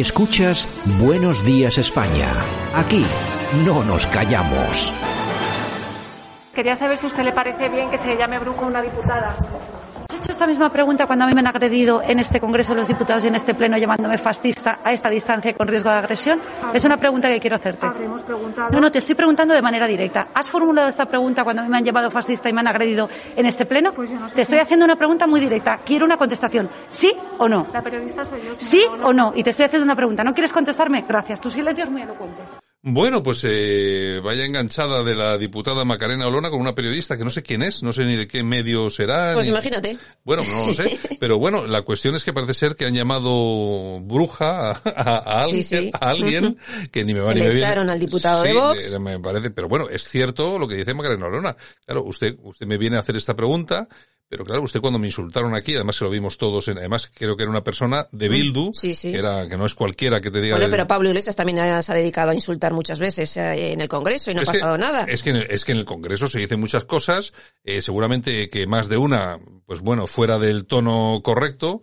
Escuchas Buenos Días España. Aquí no nos callamos. Quería saber si a usted le parece bien que se llame brujo una diputada. ¿Has hecho esta misma pregunta cuando a mí me han agredido en este Congreso los diputados y en este Pleno llamándome fascista a esta distancia y con riesgo de agresión? Es una pregunta que quiero hacerte. No, no, te estoy preguntando de manera directa. ¿Has formulado esta pregunta cuando a mí me han llamado fascista y me han agredido en este Pleno? Pues yo no sé te si- estoy haciendo una pregunta muy directa. Quiero una contestación. ¿Sí o no? La periodista soy yo. ¿Sí o no? Y te estoy haciendo una pregunta. ¿No quieres contestarme? Gracias. Tu silencio es muy elocuente. Bueno, pues eh, vaya enganchada de la diputada Macarena Olona con una periodista que no sé quién es, no sé ni de qué medio será. Pues ni- imagínate. Bueno, no lo sé. Pero bueno, la cuestión es que parece ser que han llamado bruja a, a- a Sí, alguien, sí. a alguien que ni me va Que ni le me viene. echaron al diputado de Vox. me parece, pero bueno, es cierto lo que dice Macarena Olona. Claro, usted, usted me viene a hacer esta pregunta, pero claro, usted cuando me insultaron aquí, además que lo vimos todos, en- además creo que era una persona de Bildu, Mm, sí, sí. que era, que no es cualquiera que te diga Bueno, de- pero Pablo Iglesias también se ha dedicado a insultar muchas veces eh, en el Congreso y no ha que- pasado nada. Es que, en el- es que en el Congreso se dicen muchas cosas, eh, seguramente que más de una, pues bueno, fuera del tono correcto.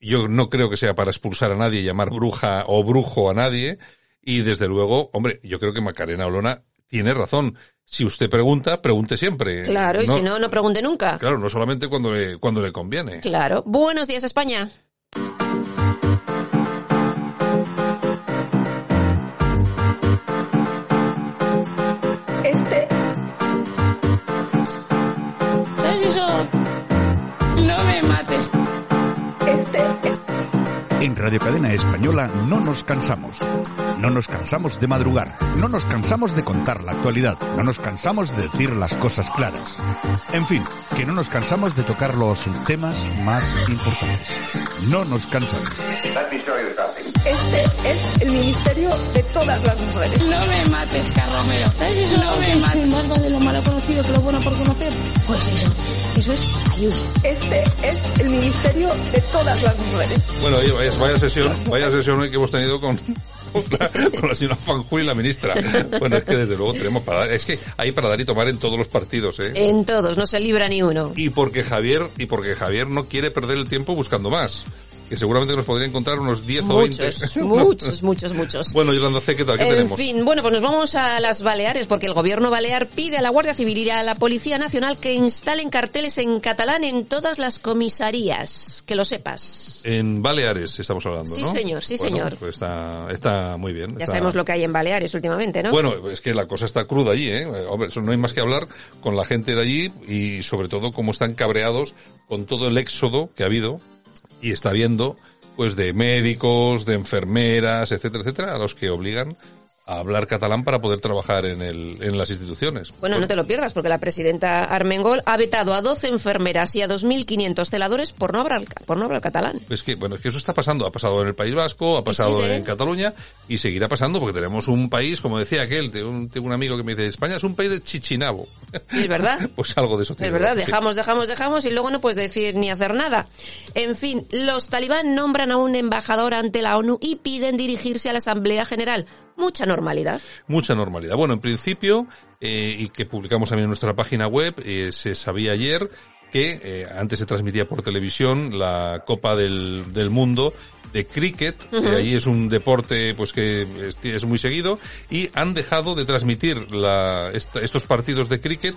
Yo no creo que sea para expulsar a nadie, llamar bruja o brujo a nadie. Y desde luego, hombre, yo creo que Macarena Olona tiene razón. Si usted pregunta, pregunte siempre. Claro, y si no, no pregunte nunca. Claro, no solamente cuando le, cuando le conviene. Claro. Buenos días, España. Este. ¿Sabes eso? No me mates. Este. En Radio Cadena Española no nos cansamos. No nos cansamos de madrugar. No nos cansamos de contar la actualidad. No nos cansamos de decir las cosas claras. En fin, que no nos cansamos de tocar los temas más importantes. No nos cansamos. Este es el ministerio de todas las mujeres. No me mates, Carromero. ¿Sabes eso? No me mates. más de lo malo conocido que lo bueno por conocer. Pues eso. Eso es Ayuso. Este es el ministerio de todas las mujeres. Bueno, oye, vaya, vaya sesión, vaya sesión hoy que hemos tenido con, con la, señora Fanjul y la ministra. Bueno, es que desde luego tenemos para dar, es que hay para dar y tomar en todos los partidos, ¿eh? En todos, no se libra ni uno. Y porque Javier, y porque Javier no quiere perder el tiempo buscando más. Que seguramente nos podría encontrar unos 10 o 20. Muchos, muchos, muchos, muchos. Bueno, Yolanda C, ¿qué tal? ¿Qué En tenemos? fin, bueno, pues nos vamos a las Baleares porque el gobierno balear pide a la Guardia Civil y a la Policía Nacional que instalen carteles en catalán en todas las comisarías. Que lo sepas. En Baleares estamos hablando, Sí, ¿no? señor, sí, Bueno, señor. pues está, está muy bien. Ya está- sabemos lo que hay en Baleares últimamente, ¿no? Bueno, es que la cosa está cruda allí, ¿eh? Hombre, eso no hay más que hablar con la gente de allí y sobre todo cómo están cabreados con todo el éxodo que ha habido y está habiendo, pues de médicos, de enfermeras, etcétera, etcétera, a los que obligan a hablar catalán para poder trabajar en el, en las instituciones. Bueno, no te lo pierdas, porque la presidenta Armengol ha vetado a 12 enfermeras y a 2.500 celadores por no hablar, por no hablar catalán. Es que, bueno, es que eso está pasando. Ha pasado en el País Vasco, ha pasado en Cataluña y seguirá pasando porque tenemos un país, como decía aquel, tengo un, tengo un amigo que me dice, España es un país de chichinabo. Es verdad. pues algo de eso Es tiene, verdad, sí. dejamos, dejamos, dejamos y luego no puedes decir ni hacer nada. En fin, los talibán nombran a un embajador ante la ONU y piden dirigirse a la Asamblea General. Mucha normalidad. Mucha normalidad. Bueno, en principio, eh, y que publicamos también en nuestra página web, eh, se sabía ayer que eh, antes se transmitía por televisión la Copa del, del Mundo de cricket, que ahí es un deporte pues que es, es muy seguido, y han dejado de transmitir la, esta- estos partidos de cricket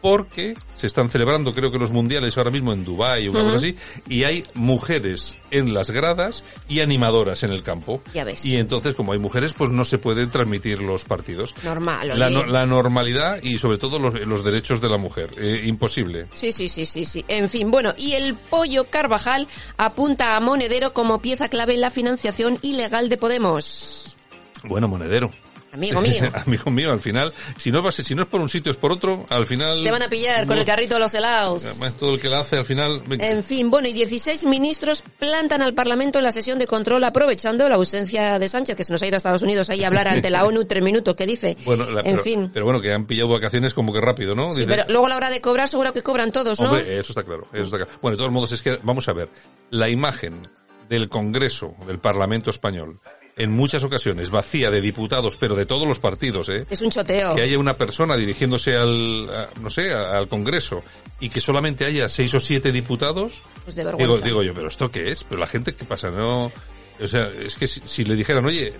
porque se están celebrando creo que los mundiales ahora mismo en Dubái o una cosa así y hay mujeres en las gradas y animadoras en el campo Ya ves. y entonces como hay mujeres pues no se pueden transmitir los partidos Normal. la, no- la normalidad y sobre todo los, los derechos de la mujer Eh, imposible Sí, sí, sí, sí, sí. En fin, bueno, y el pollo Carvajal apunta a Monedero como pieza clave en la financiación ilegal de Podemos. bueno monedero Amigo mío. amigo mío al final si no si no es por un sitio es por otro al final Te van a pillar con el carrito de los helados. además, todo el que la hace al final. En fin, bueno, y 16 ministros plantan al Parlamento en la sesión de control aprovechando la ausencia de Sánchez, que se nos ha ido a Estados Unidos ahí a hablar ante la ONU tres minutos, ¿qué dice? bueno la- en pero, fin. pero bueno que han pillado vacaciones como que rápido no Sí, Dice- pero luego a la hora de cobrar seguro que cobran todos, ¿no? Hombre, eso está claro, eso está claro. Bueno, de todos modos es que, vamos a ver, la imagen del Congreso, del Parlamento Español, en muchas ocasiones vacía de diputados, pero de todos los partidos, ¿eh? Es un choteo. Que haya una persona dirigiéndose al, a- no sé, a- al Congreso y que solamente haya seis o siete diputados, Pues de vergüenza. digo, digo yo, pero ¿esto qué es? Pero la gente, ¿qué pasa? No, O sea, es que si, si le dijeran, oye,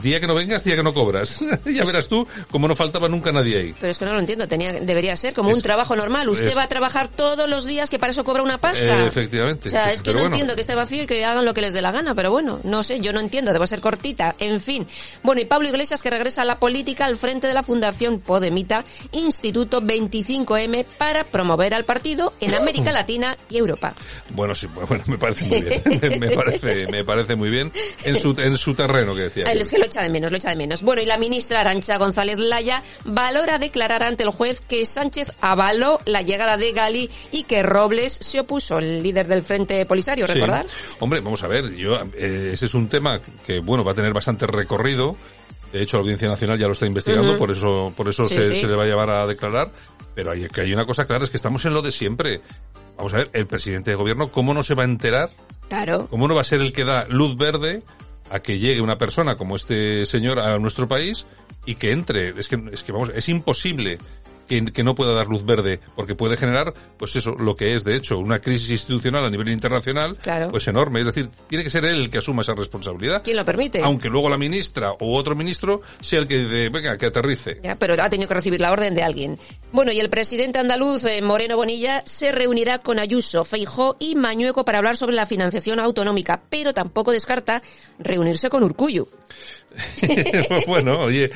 día que no vengas, día que no cobras. ya verás tú, como no faltaba nunca nadie ahí. Pero es que no lo entiendo, tenía, debería ser como Es- un trabajo normal. Usted es- va a trabajar todos los días que para eso cobra una pasta. Eh, efectivamente. O sea, es que Pero no bueno. entiendo que esté vacío y que hagan lo que les dé la gana, pero bueno, no sé, yo no entiendo, debo ser cortita. En fin. Bueno, y Pablo Iglesias que regresa a la política al frente de la Fundación Podemita, Instituto 25M, para promover al partido en América Latina y Europa. Bueno, sí, bueno, me parece muy bien. me, me parece, me parece muy bien en su, en su terreno que decía. Ay, es que lo echa de menos, lo echa de menos. Bueno, y la ministra Arancha González Laya valora declarar ante el juez que Sánchez avaló la llegada de Gali y que Robles se opuso, el líder del Frente Polisario, Sí. ¿recordar? Hombre, vamos a ver, yo, eh, ese es un tema que, bueno, va a tener bastante recorrido. De hecho, la Audiencia Nacional ya lo está investigando, por eso, por eso Sí, se, sí. se le va a llevar a declarar. Pero hay, que hay una cosa clara, es que estamos en lo de siempre. Vamos a ver, el presidente de gobierno, ¿cómo no se va a enterar? Claro. ¿Cómo no va a ser el que da luz verde a que llegue una persona como este señor a nuestro país y que entre? Es que, es que vamos, es imposible que, que no pueda dar luz verde, porque puede generar, pues eso, lo que es, de hecho, una crisis institucional a nivel internacional, Claro. pues enorme. Es decir, tiene que ser él el que asuma esa responsabilidad. ¿Quién lo permite? Aunque luego la ministra u otro ministro sea el que dice, venga, que aterrice. Ya, pero ha tenido que recibir la orden de alguien. Bueno, y el presidente andaluz, eh, Moreno Bonilla, se reunirá con Ayuso, Feijó y Mañueco para hablar sobre la financiación autonómica, pero tampoco descarta reunirse con Urcuyu. bueno, oye,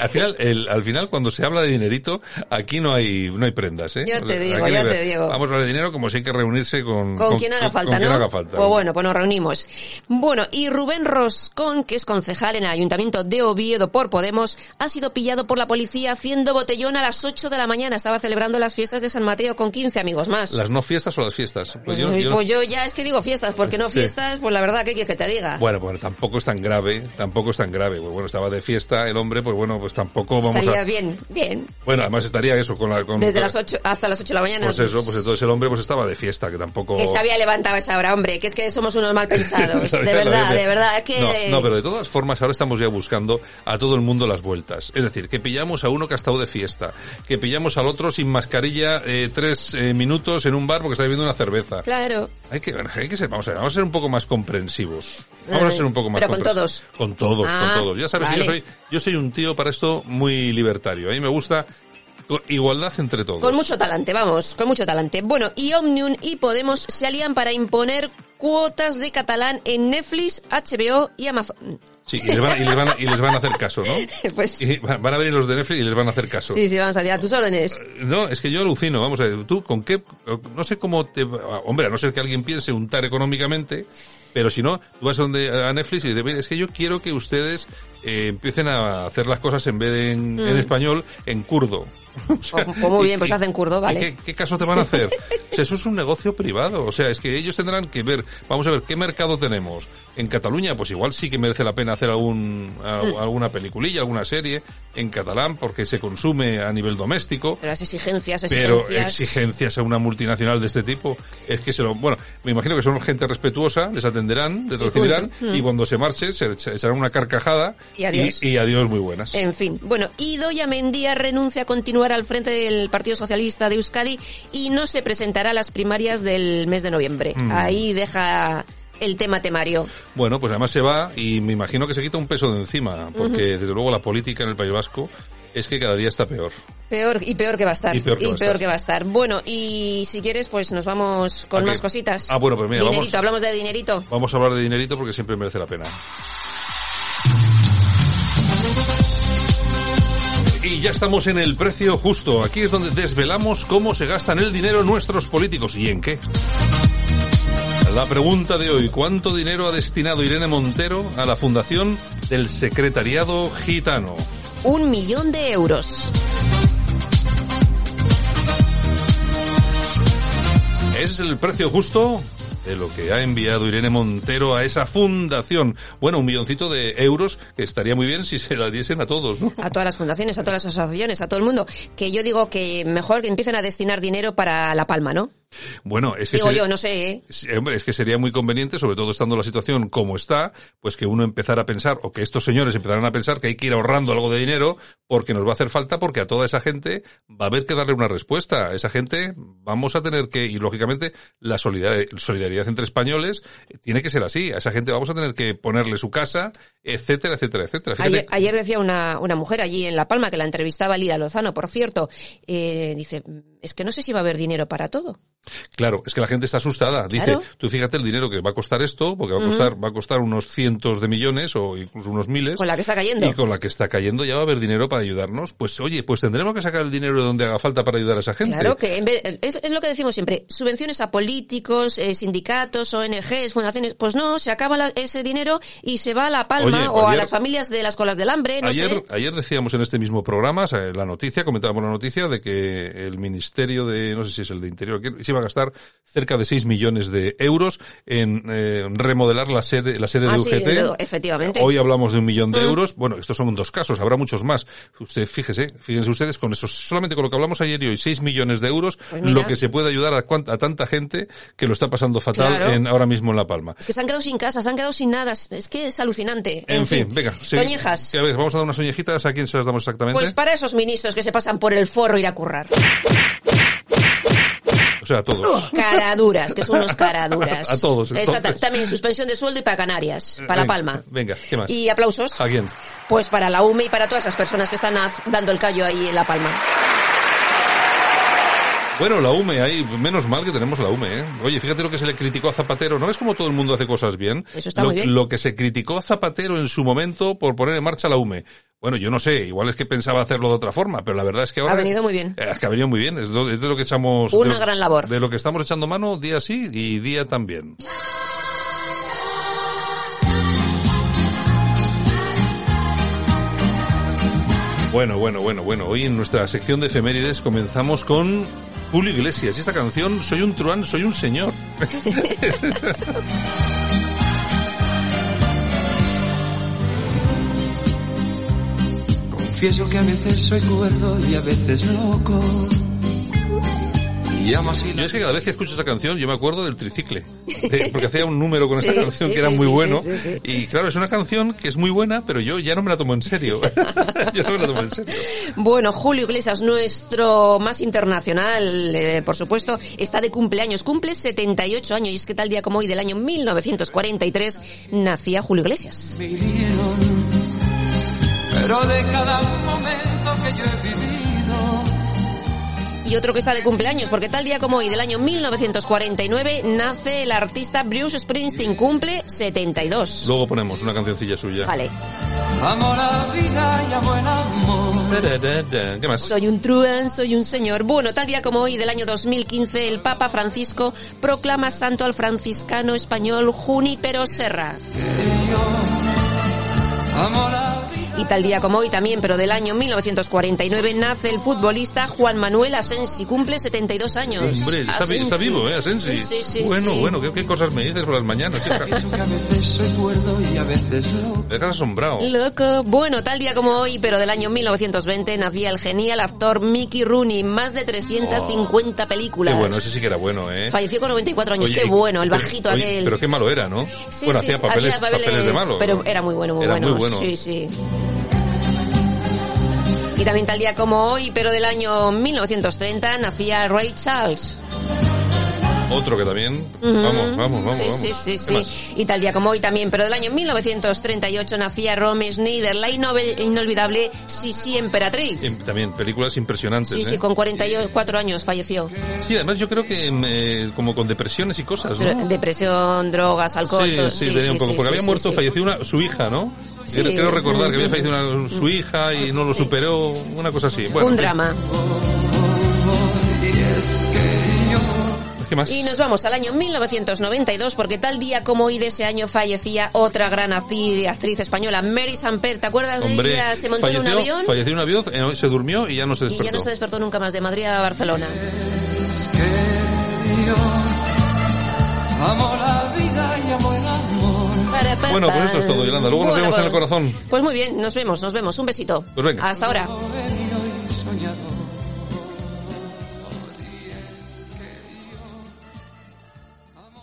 al final, el, al final cuando se habla de dinerito, aquí no hay, no hay prendas, ¿eh? Ya te O sea, digo, le- te digo. Vamos a hablar de dinero como si hay que reunirse con... Con, quien haga falta, con quien ¿no? haga falta. Pues bueno, pues nos reunimos. Bueno, y Rubén Roscón, que es concejal en el Ayuntamiento de Oviedo por Podemos, ha sido pillado por la policía haciendo botellón a las 8 de la mañana. Estaba celebrando las fiestas de San Mateo con 15 amigos más. ¿Las no fiestas o las fiestas? Pues yo- Pues yo no- yo ya es que digo fiestas, porque no Sí. fiestas, pues la verdad, ¿qué quieres que te diga? Bueno, bueno, tampoco es tan grave, tampoco es tan grave. Pues bueno, estaba de fiesta el hombre, pues bueno, pues tampoco vamos Estaría a... bien, bien. Bueno, además estaría eso con la... Con, Desde las 8 hasta las 8 de la mañana. Pues eso, pues entonces el hombre pues estaba de fiesta, que tampoco... Que se había levantado a esa hora, hombre, que es que somos unos mal pensados. De verdad, de verdad, es que... No, no, pero de todas formas ahora estamos ya buscando a todo el mundo las vueltas. Es decir, que pillamos a uno que ha estado de fiesta, que pillamos al otro sin mascarilla eh, tres eh, minutos en un bar porque está bebiendo una cerveza. Claro. Hay que, hay que ser, vamos a ver, vamos a ser un poco más comprensivos. Vamos a Ay, ser un poco más pero con todos. Con todos, Ah, con todos. Ya sabes que yo soy, yo soy un tío para esto muy libertario. A mí me gusta igualdad entre todos. Con mucho talante, vamos, con mucho talante. Bueno, y Omnium y Podemos se alían para imponer cuotas de catalán en Netflix, HBO y Amazon. Sí, y les, van, y les van a- y les van a hacer caso, ¿no? Pues Y van van a venir los de Netflix y les van a hacer caso. sí, sí, vamos a a tus órdenes. No, es que yo alucino, vamos a ver, tú con qué, no sé cómo te, hombre, a no ser que alguien piense untar económicamente, pero si no, tú vas donde, a Netflix y dices, "Mire, es que yo quiero que ustedes eh, empiecen a hacer las cosas en vez de en, en español, en kurdo. O sea, Pues- pues muy bien, pues y- hacen kurdo, ¿y vale. ¿Qué, qué caso te van a hacer? O sea, eso es un negocio privado. O sea, es que ellos tendrán que ver, vamos a ver, ¿qué mercado tenemos? En Cataluña, pues igual sí que merece la pena hacer algún, a- Mm. alguna peliculilla, alguna serie en catalán, porque se consume a nivel doméstico. Pero las exigencias, Pero exigencias... exigencias a una multinacional de este tipo, es que se lo, bueno, me imagino que son gente respetuosa, les atenderán, les recibirán, y cuando se marche se echa- echarán una carcajada Y adiós. y, y adiós muy buenas. En fin, bueno, Idoia Mendía renuncia a continuar al frente del Partido Socialista de Euskadi y no se presentará a las primarias del mes de noviembre. Mm. Ahí deja el tema temario. Bueno, pues además se va y me imagino que se quita un peso de encima, porque desde luego la política en el País Vasco es que cada día está peor. Peor y peor que va a estar. Y peor que va a estar. que va a estar. Bueno, y si quieres, pues nos vamos con más cositas. Ah, bueno, pues mira, dinerito, vamos- hablamos de dinerito. Vamos a hablar de dinerito porque siempre merece la pena. Y ya estamos en el precio justo. Aquí es donde desvelamos cómo se gastan el dinero nuestros políticos y en qué. La pregunta de hoy, ¿cuánto dinero ha destinado Irene Montero a la fundación del Secretariado Gitano? Un millón de euros. Es el precio justo de lo que ha enviado Irene Montero a esa fundación. Bueno, un milloncito de euros que estaría muy bien si se la diesen a todos, ¿no? A todas las fundaciones, a todas las asociaciones, a todo el mundo. Que yo digo que mejor que empiecen a destinar dinero para La Palma, ¿no? Bueno, es que Digo sería- yo, no sé, ¿eh? Hombre, es que sería muy conveniente, sobre todo estando la situación como está, pues que uno empezara a pensar, o que estos señores empezaran a pensar que hay que ir ahorrando algo de dinero porque nos va a hacer falta, porque a toda esa gente va a haber que darle una respuesta. A esa gente vamos a tener que, y lógicamente la solidaridad, solidaridad entre españoles tiene que ser así. A esa gente vamos a tener que ponerle su casa, etcétera, etcétera, etcétera. Ayer, ayer decía una, una mujer allí en La Palma que la entrevistaba Lira Lozano, por cierto, eh, dice, es que no sé si va a haber dinero para todo. Claro, es que la gente está asustada. Dice, Claro. tú fíjate el dinero que va a costar esto, porque va a costar, va a costar unos cientos de millones o incluso unos miles. Con la que está cayendo. Y con la que está cayendo ya va a haber dinero para ayudarnos. Pues oye, pues tendremos que sacar el dinero de donde haga falta para ayudar a esa gente. Claro que en vez- es, es lo que decimos siempre, subvenciones a políticos, eh, sindicatos, ONGs, fundaciones, pues no, se acaba la- ese dinero y se va a La Palma Oye, o a las familias de las colas del hambre, no ayer, sé. ayer decíamos en este mismo programa, o sea, la noticia, comentábamos la noticia de que el Ministerio de, no sé si es el de Interior, que se iba a gastar cerca de 6 millones de euros en eh, remodelar la sede, la sede Ah, de sí, UGT. lo- efectivamente. Hoy hablamos de un millón de Mm. euros. Bueno, estos son dos casos, habrá muchos más. Usted, fíjese, fíjense ustedes con eso, solamente con lo que hablamos ayer y hoy, 6 millones de euros, Pues lo que se puede ayudar a, tanta gente que lo está pasando fatal Claro. en, ahora mismo en La Palma. Es que se han quedado sin casa, se han quedado sin nada, es que es alucinante. En, fin, venga. sí. Toñejas. A ver, vamos a dar unas oñejitas. ¿A quién se las damos exactamente? Pues para esos ministros que se pasan por el forro ir a currar. O sea, a todos. Caraduras, que son unos caraduras. A todos, Exacto. También suspensión de sueldo y para Canarias, para La Palma. Venga, ¿qué más? Y aplausos. ¿A quién? Pues para la UME y para todas esas personas que están dando el callo ahí en La Palma. Bueno, la UME, ahí, menos mal que tenemos la UME, ¿eh? Oye, fíjate lo que se le criticó a Zapatero. ¿No ves cómo todo el mundo hace cosas bien? Eso está lo, muy bien. lo que se criticó a Zapatero en su momento por poner en marcha la UME. Bueno, yo no sé, igual es que pensaba hacerlo de otra forma, pero la verdad es que ahora... Ha venido muy bien. Eh, Es que ha venido muy bien, es, lo- es de lo que echamos... Una gran labor. De lo que estamos echando mano día sí y día también. Bueno, bueno, bueno, bueno. Hoy en nuestra sección de efemérides comenzamos con Julio Iglesias. Y esta canción, Soy un truán, soy un señor. Confieso que a veces soy cuerdo y a veces loco. Y amo así Yo es que cada vez que escucho esa canción yo me acuerdo del tricicle. Eh, Porque hacía un número con esta Sí, canción sí, que era sí, muy sí, bueno. sí, sí, sí. Y claro, es una canción que es muy buena, pero yo ya no me la tomo en serio. yo no me la tomo en serio. Bueno, Julio Iglesias, nuestro más internacional, eh, por supuesto, está de cumpleaños. Cumple 78 años y es que tal día como hoy del año 1943 nacía Julio Iglesias. Pero de cada momento que yo he vivido. Y otro que está de cumpleaños, porque tal día como hoy del año 1949 nace el artista Bruce Springsteen, cumple 72. Luego ponemos una cancioncilla suya. Vale. Amo la vida y amo el amor. ¿Qué más? Soy un truán, soy un señor. Bueno, tal día como hoy del año 2015, el Papa Francisco proclama santo al franciscano español Junípero Serra. Amo la vida. Y tal día como hoy también, pero del año 1949, nace el futbolista Juan Manuel Asensi, cumple 72 años. Hombre, está, está vivo, ¿eh? Asensi. Sí, sí, sí, bueno, sí. bueno, ¿qué, qué cosas me dices por las mañanas, chica? Confieso que a veces soy cuerdo y a veces loco. Me dejas asombrado. Loco. Bueno, tal día como hoy, pero del año 1920, nacía el genial actor Mickey Rooney, más de 350 películas. Qué bueno, ese sí que era bueno, ¿eh? Falleció con 94 años, Oye, qué bueno, el bajito oye, aquel. Pero qué malo era, ¿no? Sí, bueno, sí, hacía sí, papeles, hacía papeles de malo. Pero era muy bueno, muy Era bueno. muy bueno. Sí, sí. Y también tal día como hoy, pero del año 1930, nacía Ray Charles. Otro que también. Ujú. Vamos, vamos, vamos. Sí, vamos. sí, sí, ¿Qué sí. más? Y tal día como hoy también, pero del año 1938 nacía Rome Schneider, la inolvidable Sisi Emperatriz. Y También películas impresionantes, Sí, ¿eh? sí, con 44 años falleció. Sí, además yo creo que eh, como con depresiones y cosas, ¿no? Pero- Depresión, drogas, alcohol, sí, todo. sí, poco. sí, porque sí, había sí, muerto, sí. falleció una, su hija, ¿no? Sí. Creo, creo recordar que había fallecido una- su hija y no lo Sí. superó, una cosa así. Bueno, Un drama. ¿Qué más? Y nos vamos al año 1992 porque tal día como hoy de ese año fallecía otra gran actriz, actriz española, Mary Samper. ¿Te acuerdas de ella? Se montó falleció, en un avión falleció en un avión, eh, se durmió y ya no se y despertó. ya no se despertó nunca más de Madrid a Barcelona. es que yo amo la vida y amo el amor. Bueno, pues esto es todo, Yolanda. Luego nos vemos en el corazón. Pues muy bien, nos vemos, nos vemos. Un besito. Pues venga. Hasta ahora.